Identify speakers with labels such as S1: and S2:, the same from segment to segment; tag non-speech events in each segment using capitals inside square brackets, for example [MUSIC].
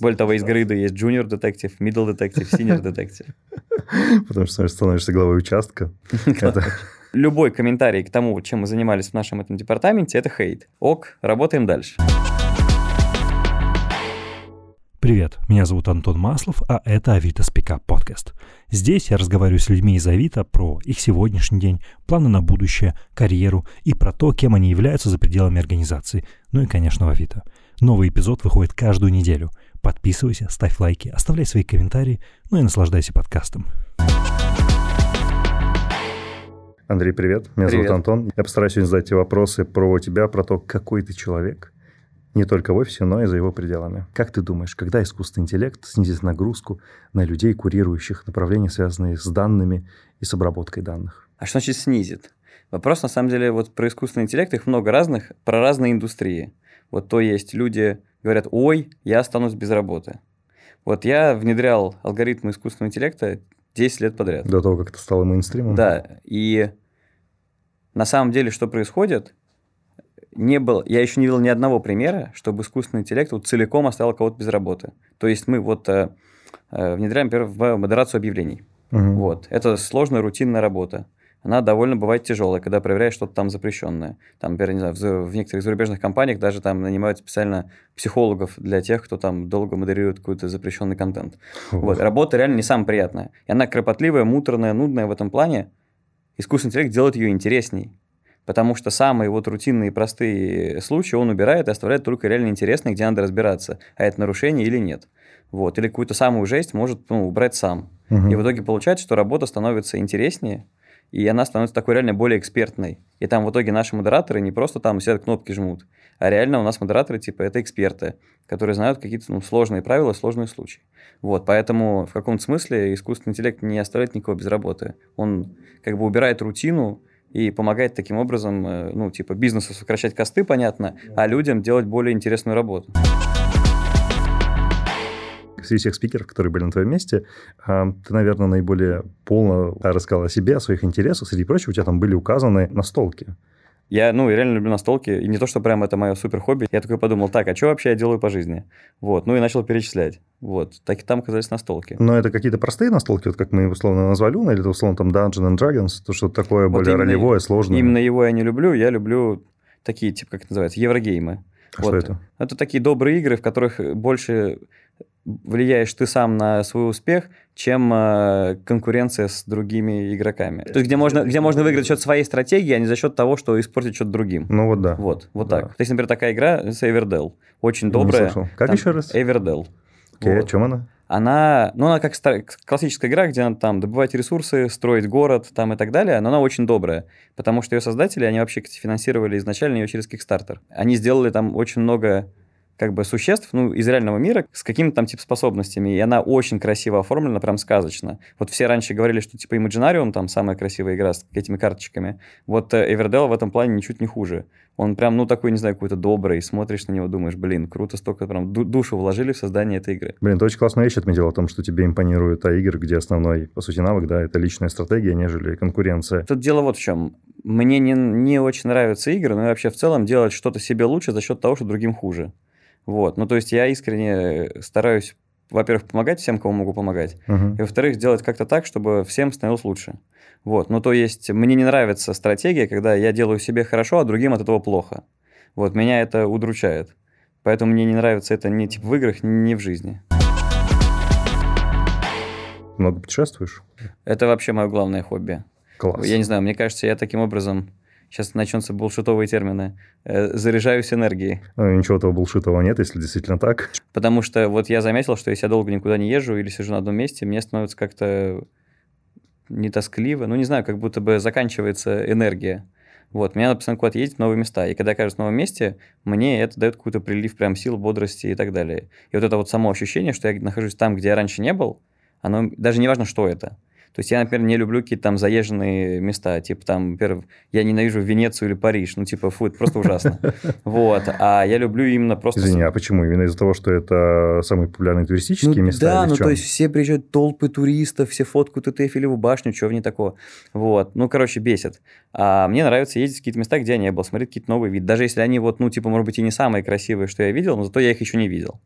S1: Более того, из грида есть junior детектив, middle детектив, senior детектив. [LAUGHS]
S2: Потому что становишься главой участка. [LAUGHS]
S1: Любой комментарий к тому, чем мы занимались в нашем этом департаменте, это хейт. Ок, работаем дальше.
S3: Привет, меня зовут Антон Маслов, а это Авито Спика подкаст. Здесь я разговариваю с людьми из Авито про их сегодняшний день, планы на будущее, карьеру и про то, кем они являются за пределами организации, ну и, конечно, в Авито. Новый эпизод выходит каждую неделю. Подписывайся, ставь лайки, оставляй свои комментарии, ну и наслаждайся подкастом.
S2: Андрей, привет. Меня привет. зовут Антон. Я постараюсь сегодня задать тебе вопросы про тебя, про то, какой ты человек – не только в офисе, но и за его пределами. Как ты думаешь, когда искусственный интеллект снизит нагрузку на людей, курирующих направления, связанные с данными и с обработкой данных?
S1: А что значит снизит? Вопрос, на самом деле, вот про искусственный интеллект, их много разных, про разные индустрии. Вот то есть люди говорят, ой, я останусь без работы. Вот я внедрял алгоритмы искусственного интеллекта 10 лет подряд.
S2: До того, как это стало мейнстримом?
S1: Да, и на самом деле, что происходит, не было, я еще не видел ни одного примера, чтобы искусственный интеллект вот целиком оставил кого-то без работы. То есть мы вот э, э, внедряем, например, в модерацию объявлений. Угу. Вот. Это сложная рутинная работа. Она довольно бывает тяжелая, когда проверяешь что-то там запрещенное. Там, например, не знаю, в, в некоторых зарубежных компаниях даже там нанимают специально психологов для тех, кто там долго модерирует какой-то запрещенный контент. Вот. Работа реально не самая приятная. И она кропотливая, муторная, нудная в этом плане. Искусственный интеллект делает ее интересней потому что самые вот рутинные простые случаи он убирает и оставляет только реально интересные, где надо разбираться, а это нарушение или нет. Вот. Или какую-то самую жесть может ну, убрать сам. Угу. И в итоге получается, что работа становится интереснее, и она становится такой реально более экспертной. И там в итоге наши модераторы не просто там сидят кнопки жмут, а реально у нас модераторы типа это эксперты, которые знают какие-то ну, сложные правила, сложные случаи. Вот, поэтому в каком-то смысле искусственный интеллект не оставляет никого без работы. Он как бы убирает рутину, и помогает таким образом, э, ну, типа, бизнесу сокращать косты, понятно, а людям делать более интересную работу.
S2: Среди всех спикеров, которые были на твоем месте, а, ты, наверное, наиболее полно рассказал о себе, о своих интересах. Среди прочего, у тебя там были указаны настолки.
S1: Я, ну, реально люблю настолки, и не то, что прям это мое супер хобби. Я такой подумал, так, а что вообще я делаю по жизни? Вот, ну и начал перечислять. Вот, так и там оказались настолки.
S2: Но это какие-то простые настолки, вот как мы условно назвали, ну, или это условно там Dungeons and Dragons, то что такое вот более именно, ролевое, сложное.
S1: Именно его я не люблю, я люблю такие, типа, как это называется, еврогеймы.
S2: А вот. что это?
S1: Это такие добрые игры, в которых больше влияешь ты сам на свой успех, чем э, конкуренция с другими игроками. То есть, где можно, где можно выиграть за счет своей стратегии, а не за счет того, что испортить что-то другим.
S2: Ну вот да.
S1: Вот, вот да. так. То есть, например, такая игра с Everdell. Очень добрая. Не
S2: Как там, еще раз?
S1: Everdell.
S2: Окей, вот. о чем она?
S1: Она, ну, она как стар... классическая игра, где надо там добывать ресурсы, строить город там и так далее, но она очень добрая, потому что ее создатели, они вообще финансировали изначально ее через Kickstarter. Они сделали там очень много как бы существ, ну, из реального мира с какими-то там типа способностями, и она очень красиво оформлена, прям сказочно. Вот все раньше говорили, что типа Imaginarium там самая красивая игра с этими карточками. Вот Everdell в этом плане ничуть не хуже. Он прям, ну, такой, не знаю, какой-то добрый, смотришь на него, думаешь, блин, круто, столько прям душу вложили в создание этой игры.
S2: Блин, ты очень классную вещь отметил о том, что тебе импонирует та игр, где основной, по сути, навык, да, это личная стратегия, нежели конкуренция.
S1: Тут дело вот в чем. Мне не, не очень нравятся игры, но вообще в целом делать что-то себе лучше за счет того, что другим хуже. Вот, ну то есть я искренне стараюсь, во-первых, помогать всем, кому могу помогать, uh-huh. и во-вторых, сделать как-то так, чтобы всем становилось лучше. Вот, ну то есть мне не нравится стратегия, когда я делаю себе хорошо, а другим от этого плохо. Вот, меня это удручает. Поэтому мне не нравится это ни типа в играх, ни в жизни.
S2: Много путешествуешь?
S1: Это вообще мое главное хобби.
S2: Класс.
S1: Я не знаю, мне кажется, я таким образом сейчас начнутся булшитовые термины, э, заряжаюсь энергией.
S2: Ну, ничего того булшитового нет, если действительно так.
S1: Потому что вот я заметил, что если я долго никуда не езжу или сижу на одном месте, мне становится как-то не тоскливо, ну, не знаю, как будто бы заканчивается энергия. Вот, мне надо постоянно куда-то ездить в новые места. И когда я окажусь в новом месте, мне это дает какой-то прилив прям сил, бодрости и так далее. И вот это вот само ощущение, что я нахожусь там, где я раньше не был, оно даже не важно, что это. То есть я, например, не люблю какие-то там заезженные места, типа там, например, я ненавижу Венецию или Париж, ну типа, фу, это просто ужасно. [LAUGHS] Вот, а я люблю именно просто...
S2: Извини, а почему? Именно из-за того, что это самые популярные туристические
S1: ну,
S2: места?
S1: Да, ну то есть все приезжают толпы туристов, все фоткают эту Эйфелеву башню, чего в ней такого. Вот, ну, короче, бесит. А мне нравится ездить в какие-то места, где я не был, смотреть какие-то новые виды. Даже если они вот, ну, типа, может быть, и не самые красивые, что я видел, но зато я их еще не видел.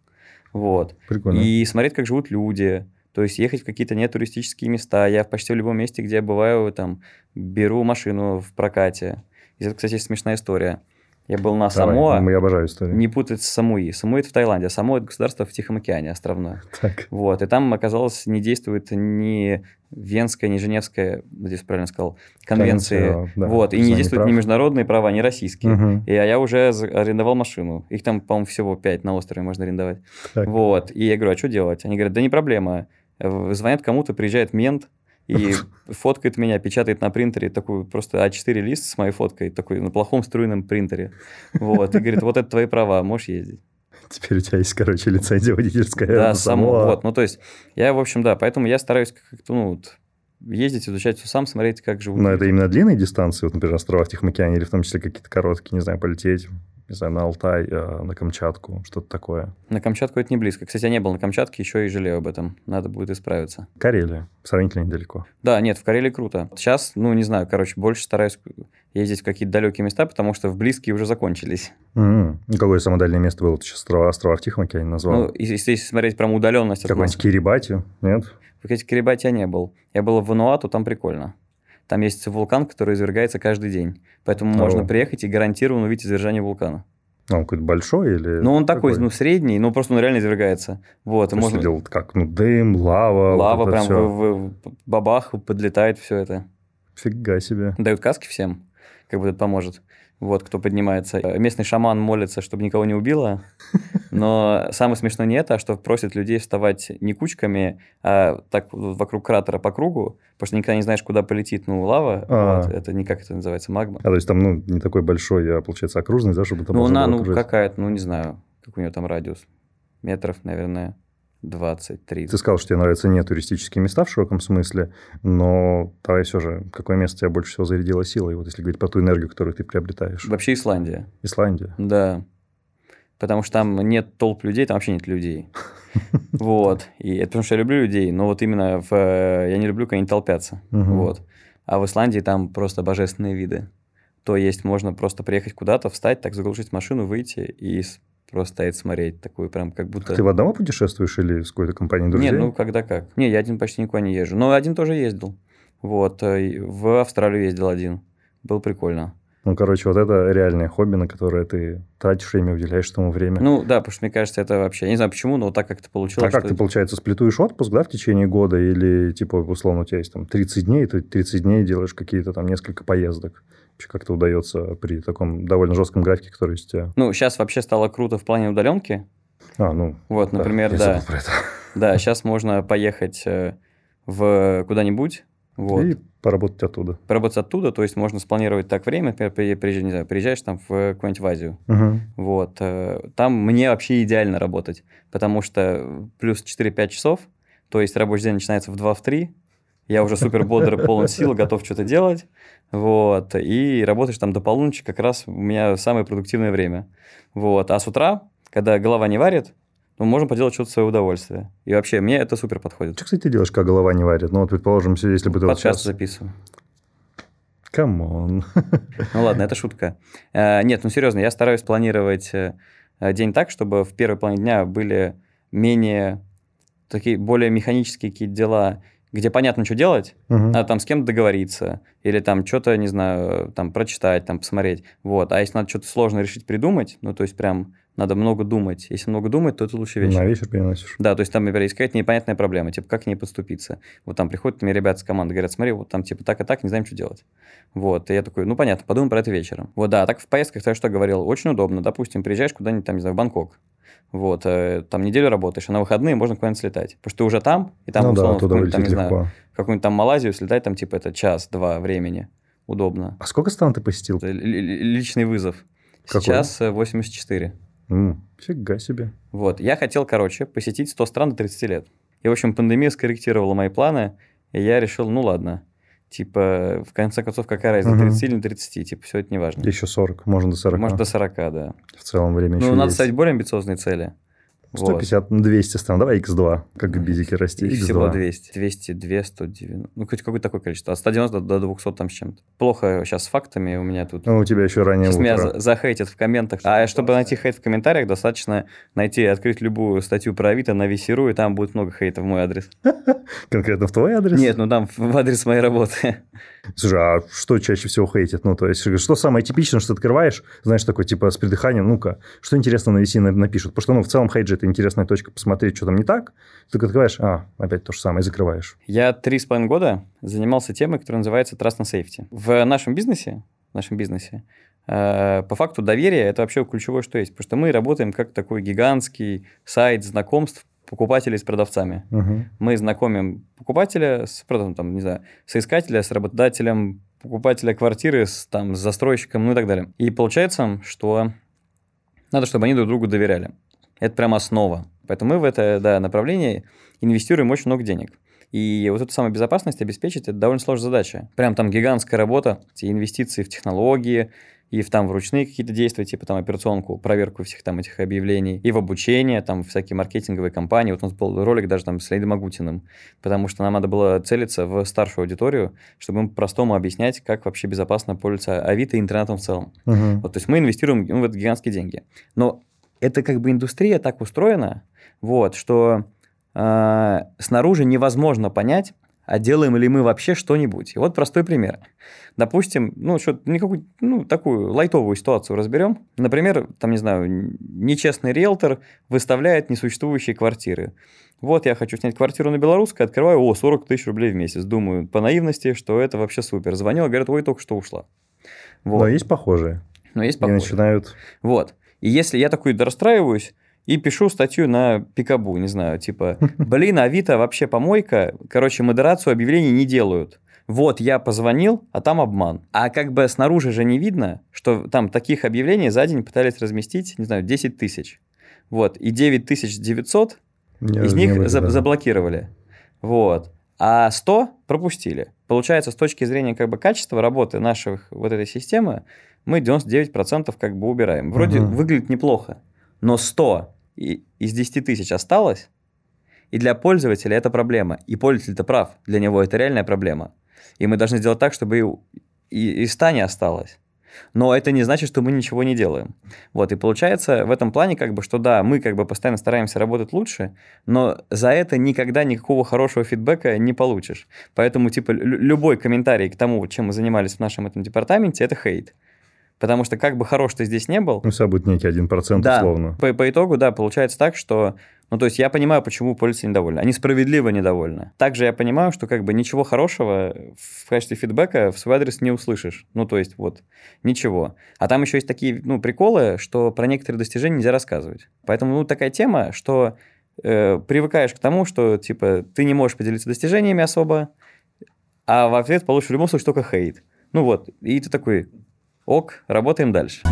S1: Вот.
S2: Прикольно.
S1: И смотреть, как живут люди, то есть ехать в какие-то нетуристические места. Я почти в любом месте, где я бываю, там, беру машину в прокате. И это, кстати, смешная история. Я был на
S2: Давай,
S1: Самоа.
S2: Я обожаю историю.
S1: Не путать с Самуи. Самуи это в Таиланде, а Самоа это государство в Тихом океане островное. [LAUGHS]
S2: Так.
S1: Вот. И там, оказалось, не действует ни Венская, ни Женевская, здесь правильно сказал, конвенции.
S2: Конвенция, да,
S1: вот. И не действуют
S2: прав.
S1: ни международные права, ни российские.
S2: Мгм.
S1: И а я уже арендовал машину. Их там, по-моему, всего пять на острове можно арендовать.
S2: Так.
S1: Вот. И я говорю, а что делать? Они говорят, да не проблема. Звонят кому-то, приезжает мент и [LAUGHS] фоткает меня, печатает на принтере такую просто А4 лист с моей фоткой, такой на плохом струйном принтере. Вот. И говорит, вот это твои права, можешь ездить.
S2: Теперь у тебя есть, короче, лицензия водительская.
S1: Да, само. Вот. Ну, то есть, я, в общем, да, поэтому я стараюсь как-то, ну, вот, ездить, изучать все сам, смотреть, как живут.
S2: Но это именно длинные дистанции, вот, например, острова в Тихом океане, или в том числе какие-то короткие, не знаю, полететь, не знаю, на Алтай, э, на Камчатку, что-то такое.
S1: На Камчатку это не близко. Кстати, я не был на Камчатке, еще и жалею об этом. Надо будет исправиться.
S2: Карелия, сравнительно недалеко.
S1: Да, нет, в Карелии круто. Сейчас, ну, не знаю, короче, больше стараюсь ездить в какие-то далекие места, потому что в близкие уже закончились.
S2: И Какое самое дальнее место было? Ты сейчас острова, острова в Тихом океане назвал?
S1: Ну, если, смотреть прям удаленность
S2: Какой-нибудь. Кирибати, нет?
S1: В Кирибати я не был. Я был в Вануату, там прикольно. Там есть вулкан, который извергается каждый день. Поэтому
S2: О.
S1: можно приехать и гарантированно увидеть извержение вулкана.
S2: А он какой-то большой или...
S1: Ну, он такой,
S2: какой?
S1: ну, средний, но просто он реально извергается. Вот,
S2: То
S1: можно...
S2: делал как? Ну, дым, лава.
S1: Лава
S2: вот
S1: прям
S2: всё.
S1: в, в- бабах, подлетает все это.
S2: Фига себе.
S1: Дают каски всем, как бы это поможет. Вот, кто поднимается. Местный шаман молится, чтобы никого не убило. Но самое смешное не это, а что просит людей вставать не кучками, а так вокруг кратера по кругу, потому что никогда не знаешь, куда полетит, ну, лава.
S2: А.
S1: Вот, это не как это называется, магма.
S2: А, то есть там, ну, не такой большой, а, получается, окружный, да, чтобы там
S1: ну, она, ну, какая-то, ну, не знаю, как у нее там радиус. Метров, наверное, 20-30.
S2: Ты сказал, что тебе нравятся не туристические места в широком смысле, но давай все же, какое место тебя больше всего зарядило силой, вот если говорить про ту энергию, которую ты приобретаешь?
S1: Вообще Исландия.
S2: Исландия.
S1: Да. Потому что там нет толп людей, там вообще нет людей. [LAUGHS] Вот. И это потому что я люблю людей, но вот именно в... э, я не люблю, когда они толпятся. Вот. А в Исландии там просто божественные виды. То есть можно просто приехать куда-то, встать, так заглушить машину, выйти и просто стоять смотреть. Такую прям как будто...
S2: Ты в одного путешествуешь или с какой-то компанией друзей?
S1: Нет, ну когда как. Не, я один почти никуда не езжу. Но один тоже ездил. Вот. э, и В Австралию ездил один. Было прикольно.
S2: Ну, короче, вот это реальное хобби, на которое ты тратишь время, уделяешь этому время.
S1: Ну да, потому что мне кажется, это вообще... Я не знаю почему, но вот так как это получилось.
S2: а как ты, получается, сплетуешь отпуск, да, в течение года, или, типа, условно, у тебя есть там 30 дней, ты 30 дней делаешь какие-то там несколько поездок? Вообще как-то удается при таком довольно жестком графике, который есть у тебя?
S1: Ну, сейчас вообще стало круто в плане удаленки.
S2: А, ну,
S1: Вот,
S2: да,
S1: например, да. Да, сейчас можно поехать э, в куда-нибудь, вот,
S2: И поработать оттуда.
S1: поработать оттуда, то есть можно спланировать так время, например, при- приезжай- не знаю, приезжаешь там в какую-нибудь в Азию,
S2: Мгм.
S1: вот, э, там мне вообще идеально работать, потому что плюс 4-5 часов, то есть рабочий день начинается в 2-3, я уже супер бодр, полон сил, готов что-то делать, вот, и работаешь там до полуночи, как раз у меня самое продуктивное время, вот, а с утра, когда голова не варит, ну, можем поделать что-то в свое удовольствие. И вообще, мне это супер подходит.
S2: Что, кстати, ты делаешь, когда голова не варит? Ну, вот, предположим, если бы ты вот
S1: Подкаст
S2: сейчас...
S1: записываю.
S2: Come on.
S1: Ну ладно, это шутка. Э, Нет, ну серьезно, я стараюсь планировать э, день так, чтобы в первой половине дня были менее такие более механические какие-то дела, где понятно, что делать,
S2: Мгм.
S1: надо там с кем-то договориться, или там что-то, не знаю, там прочитать, там посмотреть. Вот. А если надо что-то сложно решить придумать, ну то есть прям надо много думать. Если много думать, то это лучше
S2: На
S1: вечер.
S2: вечер переносишь.
S1: Да, то есть там, например, есть какая-то непонятная проблема, типа, как к ней подступиться. Вот там приходят мне ребята с команды, говорят, смотри, вот там типа так и так, не знаем, что делать. Вот, и я такой, ну, понятно, подумаем про это вечером. Вот, да, так в поездках, то, что я говорил, очень удобно. Допустим, приезжаешь куда-нибудь, там, не знаю, в Бангкок, вот, э, там неделю работаешь, а на выходные можно куда-нибудь слетать. Потому что ты уже там, и там,
S2: ну да,
S1: условно,
S2: туда
S1: какую-нибудь, там, не знаю,
S2: легко.
S1: в какую-нибудь там Малайзию слетать, там, типа, это час-два времени. Удобно.
S2: А сколько стран ты посетил?
S1: Это ли- ли- личный вызов.
S2: Какой?
S1: Сейчас э, 84.
S2: М, фига себе.
S1: Вот, я хотел, короче, посетить 100 стран до 30 лет. И, в общем, пандемия скорректировала мои планы, и я решил, ну ладно, типа, в конце концов, какая разница,
S2: Мгм.
S1: 30 или не 30, типа, все это не важно.
S2: Еще 40, можно до 40.
S1: Может, до 40, да.
S2: В целом время еще
S1: Ну, надо
S2: есть.
S1: ставить более амбициозные цели.
S2: 150, вот. 200 стран, давай x2, как в бизике расти.
S1: X2. Всего 200. 202, 190, ну, хоть какое-то такое количество. От 190 до 200 там с чем-то. Плохо сейчас с фактами у меня тут.
S2: Ну, у тебя еще ранее
S1: Сейчас утро. меня захейтят в комментах. А чтобы найти хейт в комментариях, достаточно найти, открыть любую статью про Авито на Весеру, и там будет много хейта в мой адрес.
S2: Конкретно в твой адрес?
S1: Нет, ну там в адрес моей работы.
S2: Слушай, а что чаще всего хейтит? Ну, то есть, что самое типичное, что ты открываешь, знаешь, такой, типа, с придыханием, ну-ка, что интересно на VC напишут? Потому что, ну, в целом, хейт же это интересная точка посмотреть, что там не так. Ты открываешь, а, опять то же самое, и закрываешь.
S1: Я три с половиной года занимался темой, которая называется Trust and Safety. В нашем бизнесе, в нашем бизнесе, э, по факту доверие – это вообще ключевое, что есть. Потому что мы работаем как такой гигантский сайт знакомств покупателей с продавцами. Угу. Мы знакомим покупателя с, там, не знаю, соискателя, с работодателем, покупателя квартиры, с, там, с застройщиком, ну и так далее. И получается, что надо, чтобы они друг другу доверяли. Это прям основа. Поэтому мы в это да, направление инвестируем очень много денег. И вот эту самую безопасность обеспечить – это довольно сложная задача. Прям там гигантская работа, эти инвестиции в технологии, и в там в ручные какие-то действия, типа там операционку, проверку всех там этих объявлений, и в обучение, там всякие маркетинговые компании. Вот у нас был ролик даже там с Леонидом Агутиным, потому что нам надо было целиться в старшую аудиторию, чтобы им простому объяснять, как вообще безопасно пользоваться Авито и интернетом в целом. Uh-huh. Вот, то есть мы инвестируем ну, в это гигантские деньги. Но это как бы индустрия так устроена, вот, что снаружи невозможно понять, а делаем ли мы вообще что-нибудь. И вот простой пример. Допустим, ну, что никакую, ну, такую лайтовую ситуацию разберем. Например, там, не знаю, нечестный риэлтор выставляет несуществующие квартиры. Вот я хочу снять квартиру на Белорусской, открываю, о, 40 тысяч рублей в месяц. Думаю, по наивности, что это вообще супер. Звонил, говорят, ой, только что ушла.
S2: Вот. Но есть похожие.
S1: Но есть похожие.
S2: И начинают...
S1: Вот. И если я такой расстраиваюсь, и пишу статью на Пикабу, не знаю, типа, [LAUGHS] блин, Авито вообще помойка, короче, модерацию объявлений не делают. Вот, я позвонил, а там обман. А как бы снаружи же не видно, что там таких объявлений за день пытались разместить, не знаю, 10 тысяч. Вот, и 9900 не, из них за- заблокировали. Вот. А 100 пропустили. Получается, с точки зрения как бы качества работы наших вот этой системы, мы 99% как бы убираем. Вроде угу. выглядит неплохо но 100 из 10 тысяч осталось, и для пользователя это проблема. И пользователь-то прав, для него это реальная проблема. И мы должны сделать так, чтобы и, и, и 100 не осталось. Но это не значит, что мы ничего не делаем. Вот, и получается в этом плане, как бы, что да, мы как бы постоянно стараемся работать лучше, но за это никогда никакого хорошего фидбэка не получишь. Поэтому, типа, любой комментарий к тому, чем мы занимались в нашем этом департаменте, это хейт. Потому что как бы хорош ты здесь не был...
S2: Ну, всегда будет некий 1%
S1: да,
S2: условно.
S1: По, по итогу, да, получается так, что... Ну, то есть я понимаю, почему пользователи недовольны. Они справедливо недовольны. Также я понимаю, что как бы ничего хорошего в качестве фидбэка в свой адрес не услышишь. Ну, то есть вот ничего. А там еще есть такие, ну, приколы, что про некоторые достижения нельзя рассказывать. Поэтому, ну, такая тема, что э, привыкаешь к тому, что, типа, ты не можешь поделиться достижениями особо, а в ответ получишь в любом случае только хейт. Ну вот, и ты такой, Ок, работаем дальше.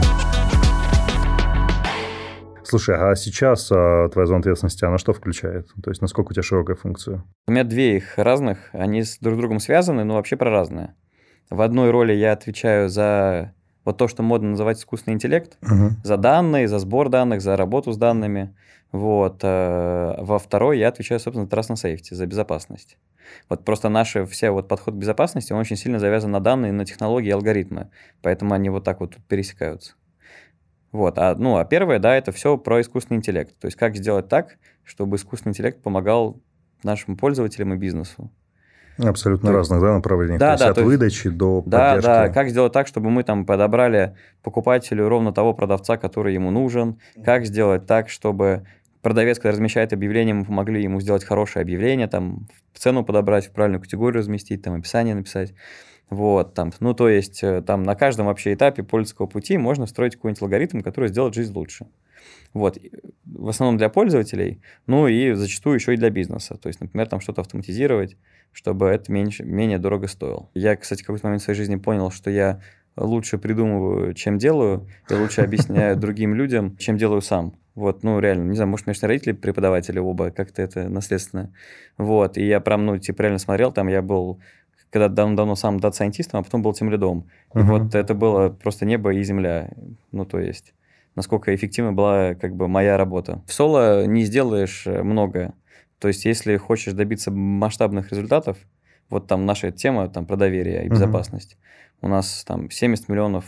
S2: Слушай, а сейчас а, твоя зона ответственности, она что включает? То есть насколько у тебя широкая функция?
S1: У меня две их разных, они с друг другом связаны, но вообще про разные. В одной роли я отвечаю за вот то, что модно называть искусственный интеллект, uh-huh. за данные, за сбор данных, за работу с данными. Вот. Э, во второй я отвечаю, собственно, за Trust and Safety, за безопасность. Вот просто наш все вот подход к безопасности, он очень сильно завязан на данные, на технологии и алгоритмы. Поэтому они вот так вот пересекаются. Вот. А, ну, а первое, да, это все про искусственный интеллект. То есть как сделать так, чтобы искусственный интеллект помогал нашим пользователям и бизнесу.
S2: Абсолютно разных да, направлений. Да, то есть да, от то есть, выдачи до
S1: поддержки. Да, да. Как сделать так, чтобы мы там подобрали покупателю ровно того продавца, который ему нужен. Как сделать так, чтобы продавец, когда размещает объявление, мы помогли ему сделать хорошее объявление, там, цену подобрать, в правильную категорию разместить, там, описание написать. Вот, там, ну, то есть, э, там, на каждом вообще этапе пользовательского пути можно строить какой-нибудь алгоритм, который сделает жизнь лучше. Вот, в основном для пользователей, ну, и зачастую еще и для бизнеса. То есть, например, там что-то автоматизировать, чтобы это меньше, менее дорого стоило. Я, кстати, в какой-то момент в своей жизни понял, что я лучше придумываю, чем делаю, и лучше объясняю [LAUGHS] другим людям, чем делаю сам. Вот, ну, реально, не знаю, может, конечно, родители преподаватели оба, как-то это наследственно. Вот, и я прям, ну, типа, реально смотрел, там я был когда давно-давно сам дата-сайентистом, а потом был тем лидом. Uh-huh. вот это было просто небо и земля. Ну, то есть, насколько эффективна была как бы моя работа. В соло не сделаешь э, многое. То есть, если хочешь добиться масштабных результатов, вот там наша тема там про доверие и безопасность. Uh-huh. У нас там 70 миллионов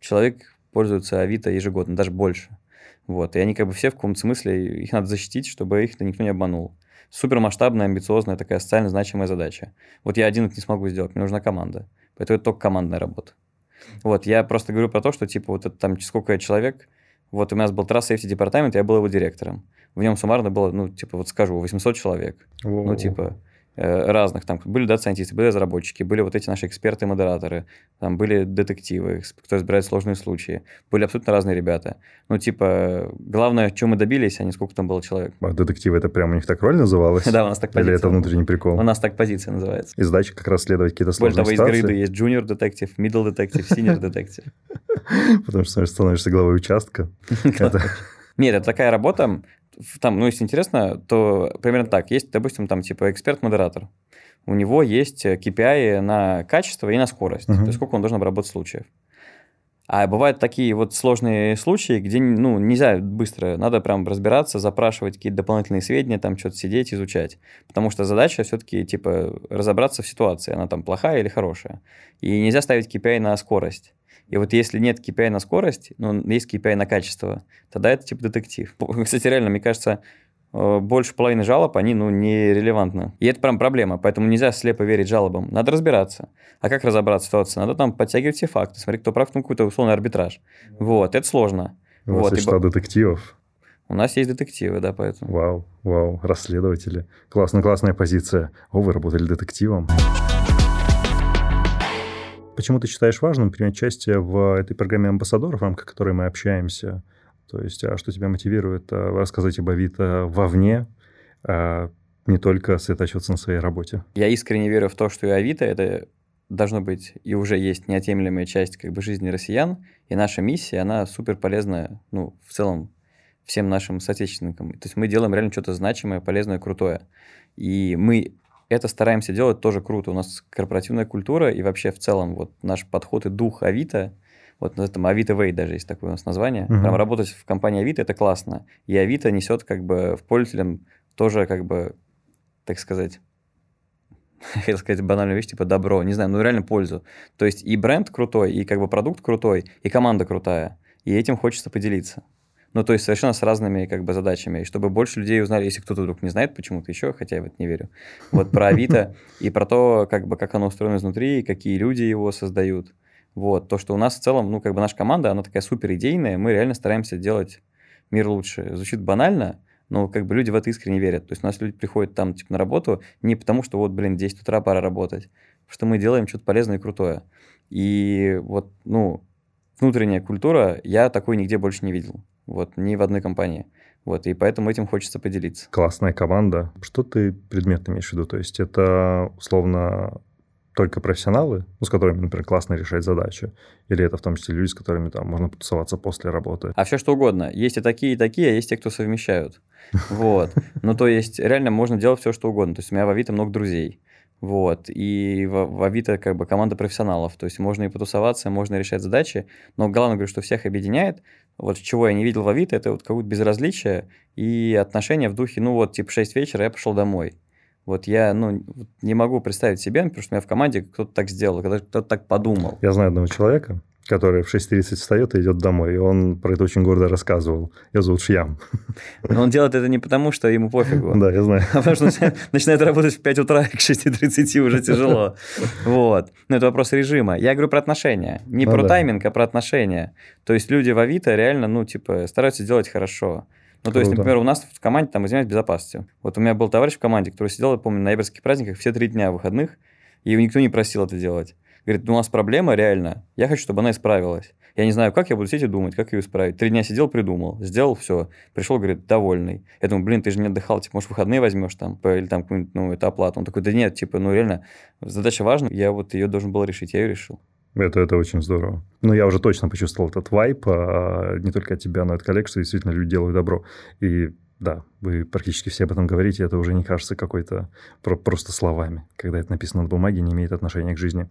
S1: человек пользуются Авито ежегодно, даже больше. Вот. И они как бы все в каком-то смысле, их надо защитить, чтобы их никто не обманул. Супер масштабная, амбициозная, такая социально значимая задача. Вот я один это не смогу сделать, мне нужна команда. Поэтому это только командная работа. Вот, я просто говорю про то, что, типа, вот это там сколько человек, вот у нас был Trust Safety департамент, я был его директором. В нем суммарно было, ну, типа, вот скажу, 800 человек. О-о-о. Ну, типа, разных, там были дата-сайентисты, были разработчики, были вот эти наши эксперты-модераторы, там были детективы, кто разбирает сложные случаи, были абсолютно разные ребята. Ну, типа, главное, чем мы добились, а не сколько там было человек.
S2: А детективы, это прям у них так роль называлась? [LAUGHS]
S1: Да, у нас так позиция.
S2: Или это внутренний прикол?
S1: У нас так позиция называется.
S2: И задача как раз следовать какие-то сложные Более того,
S1: есть грейды, есть junior детектив, middle детектив, senior [LAUGHS] детектив.
S2: Потому что становишься главой участка. [LAUGHS]
S1: Нет, это такая работа, там, ну, если интересно, то примерно так. Есть, допустим, там типа эксперт-модератор. У него есть KPI на качество и на скорость. Uh-huh. То есть сколько он должен обработать случаев. А бывают такие вот сложные случаи, где ну, нельзя быстро, надо прям разбираться, запрашивать какие-то дополнительные сведения, там что-то сидеть, изучать. Потому что задача все-таки типа разобраться в ситуации, она там плохая или хорошая. И нельзя ставить KPI на скорость. И вот если нет KPI на скорость, но есть KPI на качество, тогда это типа детектив. [LAUGHS] Кстати, реально, мне кажется, э, больше половины жалоб, они, ну, нерелевантны. И это прям проблема, поэтому нельзя слепо верить жалобам. Надо разбираться. А как разобраться в ситуации? Надо там подтягивать все факты, смотреть, кто прав, ну, какой-то условный арбитраж. Вот, это сложно.
S2: У вас
S1: вот,
S2: есть штат детективов?
S1: У нас есть детективы, да, поэтому.
S2: Вау, вау, расследователи. Классная, классная позиция. О, вы работали детективом. Почему ты считаешь важным принять участие в этой программе амбассадоров, в рамках которой мы общаемся? То есть, а что тебя мотивирует а, рассказать об Авито вовне, а не только сосредоточиваться на своей работе?
S1: Я искренне верю в то, что и Авито – это должно быть и уже есть неотъемлемая часть как бы, жизни россиян, и наша миссия, она супер полезная, ну, в целом, всем нашим соотечественникам. То есть мы делаем реально что-то значимое, полезное, крутое. И мы это стараемся делать тоже круто. У нас корпоративная культура и вообще в целом вот наш подход и дух Авито, вот на этом Авито Вей даже есть такое у нас название. Угу. Прям работать в компании Авито это классно. И Авито несет как бы в пользователям тоже как бы, так сказать, [LAUGHS] хотел сказать банальную вещь, типа добро, не знаю, ну реально пользу. То есть и бренд крутой, и как бы продукт крутой, и команда крутая. И этим хочется поделиться. Ну, то есть совершенно с разными как бы задачами. И чтобы больше людей узнали, если кто-то вдруг не знает почему-то еще, хотя я в это не верю, вот про Авито [LAUGHS] и про то, как бы, как оно устроено изнутри, какие люди его создают. Вот, то, что у нас в целом, ну, как бы наша команда, она такая супер идейная, мы реально стараемся делать мир лучше. Звучит банально, но как бы люди в это искренне верят. То есть у нас люди приходят там типа на работу не потому, что вот, блин, 10 утра пора работать, потому что мы делаем что-то полезное и крутое. И вот, ну, внутренняя культура, я такой нигде больше не видел. Вот, ни в одной компании. Вот, и поэтому этим хочется поделиться.
S2: Классная команда. Что ты предметно имеешь в виду? То есть это, условно, только профессионалы, ну, с которыми, например, классно решать задачи? Или это в том числе люди, с которыми там можно потусоваться после работы?
S1: А все что угодно. Есть и такие, и такие, а есть те, кто совмещают. Вот. Ну, то есть реально можно делать все, что угодно. То есть у меня в Авито много друзей. Вот. И в, в Авито как бы команда профессионалов. То есть можно и потусоваться, можно решать задачи. Но главное, говорю, что всех объединяет. Вот чего я не видел в Авито, это вот какое-то безразличие и отношения в духе, ну вот, типа 6 вечера, я пошел домой. Вот я ну, не могу представить себе, потому что у меня в команде кто-то так сделал, кто-то так подумал.
S2: Я знаю одного человека, который в 6.30 встает и идет домой. И он про это очень гордо рассказывал. Я зовут Шьям.
S1: Но он делает это не потому, что ему пофигу. [LAUGHS]
S2: Да, я знаю.
S1: А потому что начинает работать в 5 утра, и к 6.30 уже тяжело. Вот. Но это вопрос режима. Я говорю про отношения. Не ну, про да. тайминг, а про отношения. То есть люди в Авито реально, ну, типа, стараются делать хорошо. Ну, то есть, например, у нас в команде там занимаются безопасностью. Вот у меня был товарищ в команде, который сидел, я помню, на ноябрьских праздниках все три дня выходных, и его никто не просил это делать. Говорит, ну у нас проблема реально, я хочу, чтобы она исправилась. Я не знаю, как я буду сидеть и думать, как ее исправить. Три дня сидел, придумал, сделал все. Пришел, говорит, довольный. Я думаю, блин, ты же не отдыхал, типа, может, выходные возьмешь там, или там какую-нибудь, ну, это оплату. Он такой, да нет, типа, ну, реально, задача важная, я вот ее должен был решить, я ее решил.
S2: Это, это очень здорово. Ну, я уже точно почувствовал этот вайп, а, не только от тебя, но и от коллег, что действительно люди делают добро. И да, вы практически все об этом говорите, это уже не кажется какой-то про просто словами. Когда это написано на бумаге, не имеет отношения к жизни.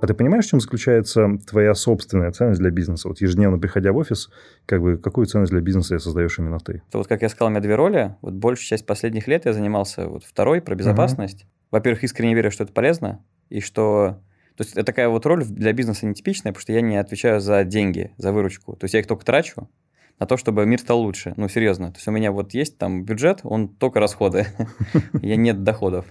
S2: А ты понимаешь, в чем заключается твоя собственная ценность для бизнеса? Вот ежедневно приходя в офис, как бы какую ценность для бизнеса создаешь именно ты?
S1: Это вот как я сказал, у меня две роли. Вот большую часть последних лет я занимался вот второй, про безопасность. Uh-huh. Во-первых, искренне верю, что это полезно, и что то есть это такая вот роль для бизнеса нетипичная, потому что я не отвечаю за деньги, за выручку. То есть я их только трачу на то, чтобы мир стал лучше. Ну, серьезно. То есть у меня вот есть там бюджет, он только расходы. [LAUGHS] Я нет доходов.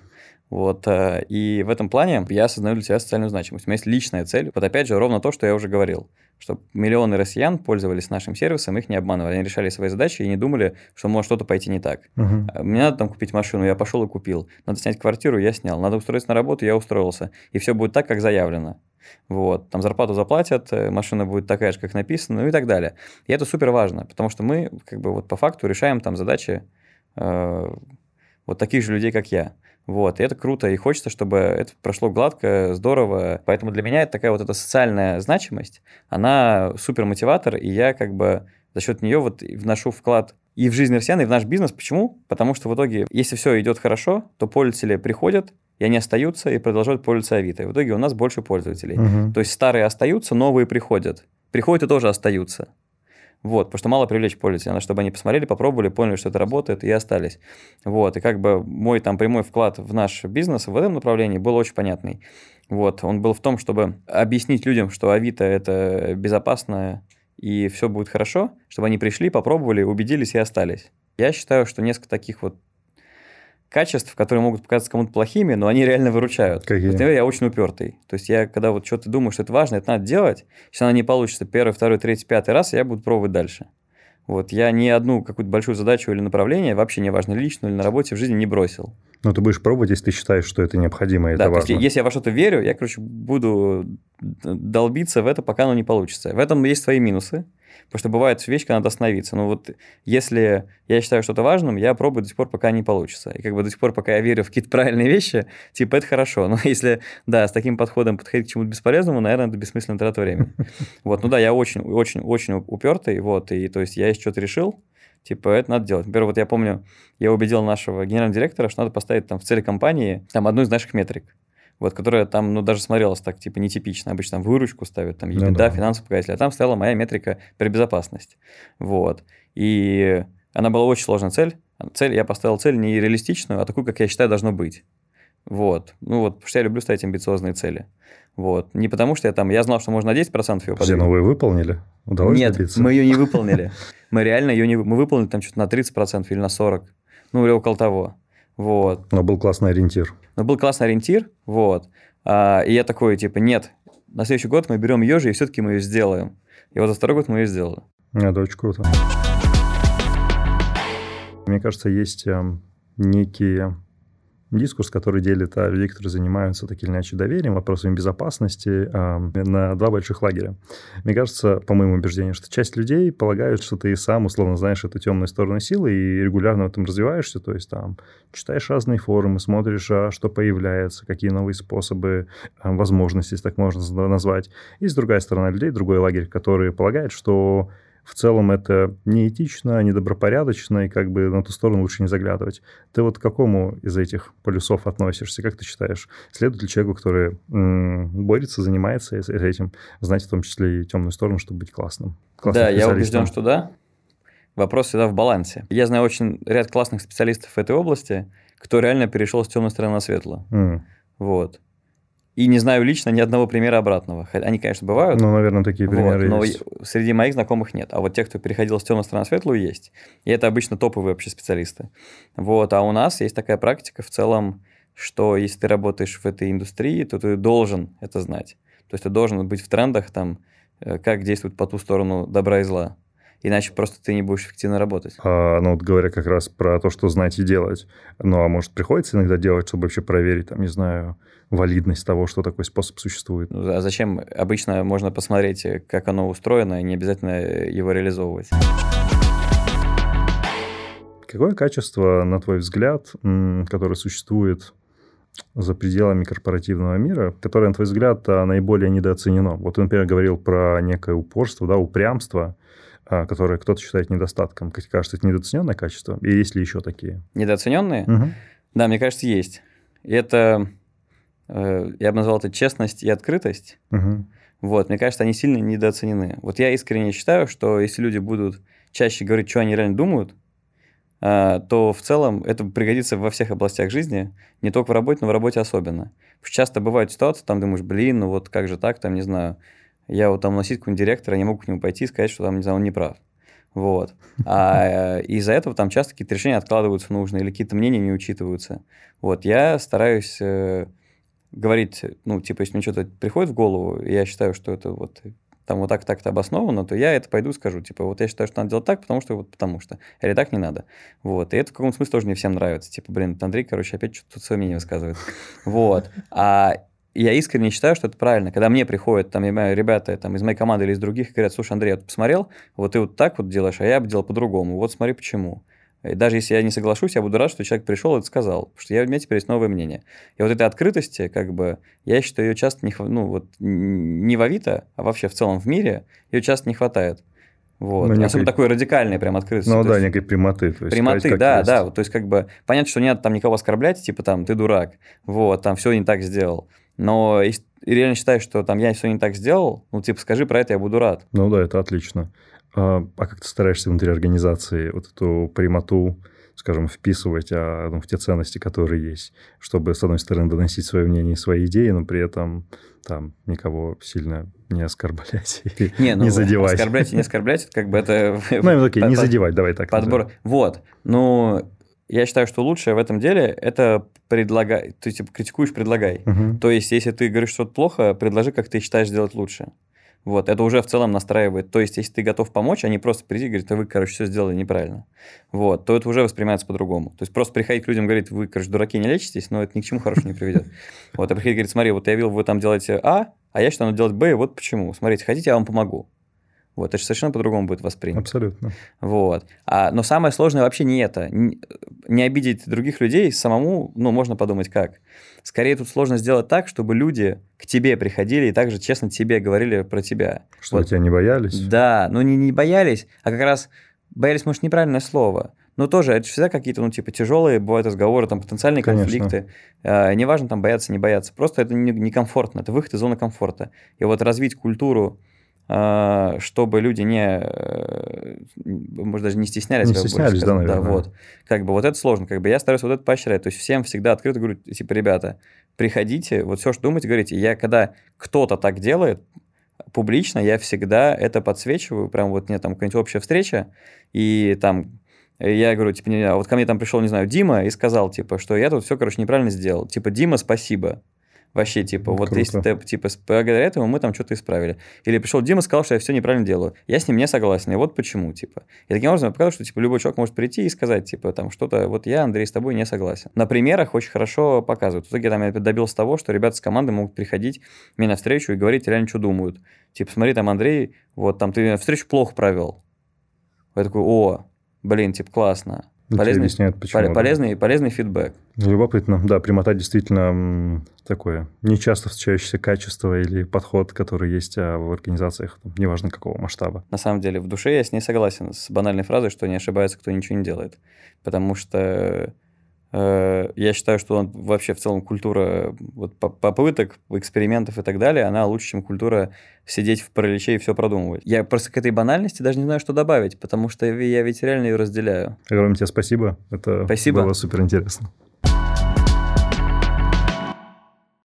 S1: Вот, э, и в этом плане я осознаю для себя социальную значимость. У меня есть личная цель. Вот опять же, ровно то, что я уже говорил. Чтобы миллионы россиян пользовались нашим сервисом, их не обманывали. Они решали свои задачи и не думали, что может что-то пойти не так. Uh-huh. Мне надо там купить машину, я пошел и купил. Надо снять квартиру, я снял. Надо устроиться на работу, я устроился. И все будет так, как заявлено. Вот, там зарплату заплатят, э, машина будет такая же, как написано, ну и так далее. И это супер важно, потому что мы как бы вот по факту решаем там задачи э, вот таких же людей, как я. Вот, и это круто, и хочется, чтобы это прошло гладко, здорово. Поэтому для меня это такая вот эта социальная значимость, она супер мотиватор, и я как бы за счет нее вот вношу вклад и в жизнь россиян, и в наш бизнес. Почему? Потому что в итоге, если все идет хорошо, то пользователи приходят, и они остаются и продолжают пользоваться Авито. И в итоге у нас больше пользователей. Угу. То есть старые остаются, новые приходят. Приходят и тоже остаются. Вот, потому что мало привлечь пользователей, надо, чтобы они посмотрели, попробовали, поняли, что это работает, и остались. Вот, и как бы мой там прямой вклад в наш бизнес в этом направлении был очень понятный. Вот, он был в том, чтобы объяснить людям, что Авито – это безопасно, и все будет хорошо, чтобы они пришли, попробовали, убедились и остались. Я считаю, что несколько таких вот качеств, которые могут показаться кому-то плохими, но они реально выручают.
S2: Какие?
S1: Например, я очень упертый. То есть я, когда вот что-то думаю, что это важно, это надо делать, если оно не получится первый, второй, третий, пятый раз, я буду пробовать дальше. Вот, я ни одну какую-то большую задачу или направление, вообще неважно, лично или на работе, в жизни не бросил.
S2: Но ты будешь пробовать, если ты считаешь, что это необходимо и
S1: да,
S2: это важно.
S1: Есть, если я во что-то верю, я, короче, буду долбиться в это, пока оно не получится. В этом есть свои минусы. Потому что бывает вещь, когда надо остановиться. Но вот если я считаю что-то важным, я пробую до сих пор, пока не получится. И как бы до сих пор, пока я верю в какие-то правильные вещи, типа это хорошо. Но [LAUGHS] если, да, с таким подходом подходить к чему-то бесполезному, наверное, это бессмысленная трата времени. [LAUGHS] Вот, ну да, я очень, очень, очень упертый, вот, и то есть я если что-то решил, типа, это надо делать. Например, вот я помню, я убедил нашего генерального директора, что надо поставить там в цели компании там одну из наших метрик вот, которая там, ну, даже смотрелась так, типа, нетипично. Обычно там выручку ставят, там, EBITDA, ну, да. финансовый показатель, а там стояла моя метрика про безопасность. Вот. И она была очень сложная цель. Цель, я поставил цель не реалистичную, а такую, как я считаю, должно быть. Вот. Ну вот, потому что я люблю ставить амбициозные цели. Вот. Не потому что я там, я знал, что можно на 10% его подвинуть.
S2: Но вы выполнили?
S1: Удалось Нет, добиться? мы ее не выполнили. Мы реально ее не... Мы выполнили там что-то на 30% или на 40%. Ну, или около того. Вот.
S2: Но был классный ориентир.
S1: Но был классный ориентир, вот. А, и я такой, типа, нет, на следующий год мы берем ее же, и все-таки мы ее сделаем. И вот за второй год мы ее сделали.
S2: Это очень круто. Мне кажется, есть эм, некие дискурс, который делит а, людей, которые занимаются так или иначе доверием, вопросами безопасности, а, на два больших лагеря. Мне кажется, по моему убеждению, что часть людей полагают, что ты сам условно знаешь эту темную сторону силы и регулярно в этом развиваешься, то есть там читаешь разные форумы, смотришь, а, что появляется, какие новые способы, а, возможности, если так можно назвать. Есть другая сторона людей, другой лагерь, который полагает, что в целом это неэтично, недобропорядочно, и как бы на ту сторону лучше не заглядывать. Ты вот к какому из этих полюсов относишься? Как ты считаешь? Следует ли человеку, который м- борется, занимается этим, знать в том числе и темную сторону, чтобы быть классным?
S1: да, я убежден, что да. Вопрос всегда в балансе. Я знаю очень ряд классных специалистов в этой области, кто реально перешел с темной стороны на светлую. Mm. Вот. И не знаю лично ни одного примера обратного. Они, конечно, бывают.
S2: Ну, наверное, такие примеры
S1: вот, но
S2: есть.
S1: среди моих знакомых нет. А вот те, кто переходил с темной стороны на светлую, есть. И это обычно топовые вообще специалисты. Вот. А у нас есть такая практика в целом, что если ты работаешь в этой индустрии, то ты должен это знать. То есть ты должен быть в трендах, там, э, как действует по ту сторону добра и зла. Иначе просто ты не будешь эффективно работать.
S2: А, ну, вот говоря как раз про то, что знать и делать. Ну, а может, приходится иногда делать, чтобы вообще проверить, там, не знаю, валидность того, что такой способ существует.
S1: Ну, а зачем? Обычно можно посмотреть, как оно устроено, и не обязательно его реализовывать.
S2: Какое качество, на твой взгляд, которое существует за пределами корпоративного мира, которое, на твой взгляд, а, наиболее недооценено? Вот ты, например, говорил про некое упорство, да, упрямство, а, которое кто-то считает недостатком. Как кажется, это недооцененное качество? И есть ли еще такие?
S1: Недооцененные? Угу. Да, мне кажется, есть. Это э, я бы назвал это честность и открытость.
S2: Угу.
S1: Вот, мне кажется, они сильно недооценены. Вот я искренне считаю, что если люди будут чаще говорить, что они реально думают, э, то в целом это пригодится во всех областях жизни, не только в работе, но в работе особенно. Потому что часто бывают ситуации, там думаешь, блин, ну вот как же так, там, не знаю, я вот там носить какого-нибудь директора, не могу к нему пойти и сказать, что там, не знаю, он не прав. Вот. А э, из-за этого там часто какие-то решения откладываются в нужные или какие-то мнения не учитываются. Вот. Я стараюсь э, говорить, ну, типа, если мне что-то приходит в голову, я считаю, что это вот там вот так так-то обосновано, то я это пойду скажу. Типа, вот я считаю, что надо делать так, потому что вот потому что. Или так не надо. Вот. И это в каком-то смысле тоже не всем нравится. Типа, блин, Андрей, короче, опять что-то свое мнение высказывает. Вот. А я искренне считаю, что это правильно. Когда мне приходят там, ребята там, из моей команды или из других говорят, слушай, Андрей, я тут посмотрел, вот ты вот так вот делаешь, а я бы делал по-другому. Вот смотри, почему. И даже если я не соглашусь, я буду рад, что человек пришел и это сказал, потому что я, у меня теперь есть новое мнение. И вот этой открытости, как бы, я считаю, ее часто не, ну, вот, не в Авито, а вообще в целом в мире, ее часто не хватает. Вот. Ну, некой... Особенно такой радикальной прям открытости.
S2: Ну да, есть... некой прямоты.
S1: То есть прямоты, да, есть. да. То есть как бы понятно, что не надо там никого оскорблять, типа там ты дурак, вот, там все не так сделал. Но реально считаю, что там я все не так сделал, ну, типа, скажи про это, я буду рад.
S2: Ну да, это отлично. А, а как ты стараешься внутри организации вот эту прямоту, скажем, вписывать а, ну, в те ценности, которые есть, чтобы, с одной стороны, доносить свое мнение и свои идеи, но при этом там никого сильно не оскорблять [LAUGHS] не, ну, не задевать.
S1: Оскорблять и не оскорблять, как бы это...
S2: Ну, окей, [LAUGHS] не задевать, давай так.
S1: Подбор. Вот. Ну, я считаю, что лучшее в этом деле это предлагай, ты типа критикуешь, предлагай.
S2: Uh-huh.
S1: То есть, если ты говоришь что-то плохо, предложи, как ты считаешь сделать лучше. Вот, это уже в целом настраивает. То есть, если ты готов помочь, а не просто прийти и говорить, а вы, короче, все сделали неправильно. Вот, то это уже воспринимается по-другому. То есть, просто приходить к людям и говорить, вы, короче, дураки, не лечитесь, но это ни к чему хорошему не приведет. Вот, а приходить и говорить, смотри, вот я видел, вы там делаете А, а я считаю, надо делать Б, и вот почему. Смотрите, хотите, я вам помогу. Вот, это же совершенно по-другому будет воспринято.
S2: Абсолютно.
S1: Вот. А, но самое сложное вообще не это. Не, обидеть других людей самому, ну, можно подумать как. Скорее тут сложно сделать так, чтобы люди к тебе приходили и также честно тебе говорили про тебя.
S2: Что, вот. тебя не боялись?
S1: Да, ну не, не боялись, а как раз боялись, может, неправильное слово. Но тоже это всегда какие-то, ну, типа, тяжелые бывают разговоры, там, потенциальные Конечно. конфликты. Э, неважно, там, бояться, не бояться. Просто это некомфортно, не это выход из зоны комфорта. И вот развить культуру чтобы люди не, э, может, даже не стеснялись.
S2: Не стеснялись, да, наверное.
S1: Да, вот. Как бы вот это сложно. Как бы я стараюсь вот это поощрять. То есть всем всегда открыто говорю, типа, ребята, приходите, вот все, что думаете, говорите. Я когда кто-то так делает, публично, я всегда это подсвечиваю, прям вот мне там какая-нибудь общая встреча, и там я говорю, типа, не, а вот ко мне там пришел, не знаю, Дима и сказал, типа, что я тут все, короче, неправильно сделал. Типа, Дима, спасибо. Вообще, типа, вот Круто. если ты, типа, благодаря этому мы там что-то исправили. Или пришел Дима, сказал, что я все неправильно делаю. Я с ним не согласен, и вот почему, типа. И таким образом я показал, что, типа, любой человек может прийти и сказать, типа, там, что-то, вот я, Андрей, с тобой не согласен. На примерах очень хорошо показывают. В итоге там я добился того, что ребята с команды могут приходить мне на встречу и говорить реально, что думают. Типа, смотри, там, Андрей, вот там ты встречу плохо провел. Я такой, о, блин, типа, классно. Полезный, объясняют, почему. Полезный, да. полезный фидбэк.
S2: Любопытно. Да, прямота действительно такое нечасто встречающееся качество или подход, который есть а, в организациях, неважно какого масштаба.
S1: На самом деле, в душе я с ней согласен, с банальной фразой, что не ошибается, кто ничего не делает. Потому что я считаю, что он, вообще в целом культура вот, попыток, экспериментов и так далее, она лучше, чем культура сидеть в параличе и все продумывать. Я просто к этой банальности даже не знаю, что добавить, потому что я ведь реально ее разделяю.
S2: Огромное тебе спасибо. Это спасибо. было супер интересно.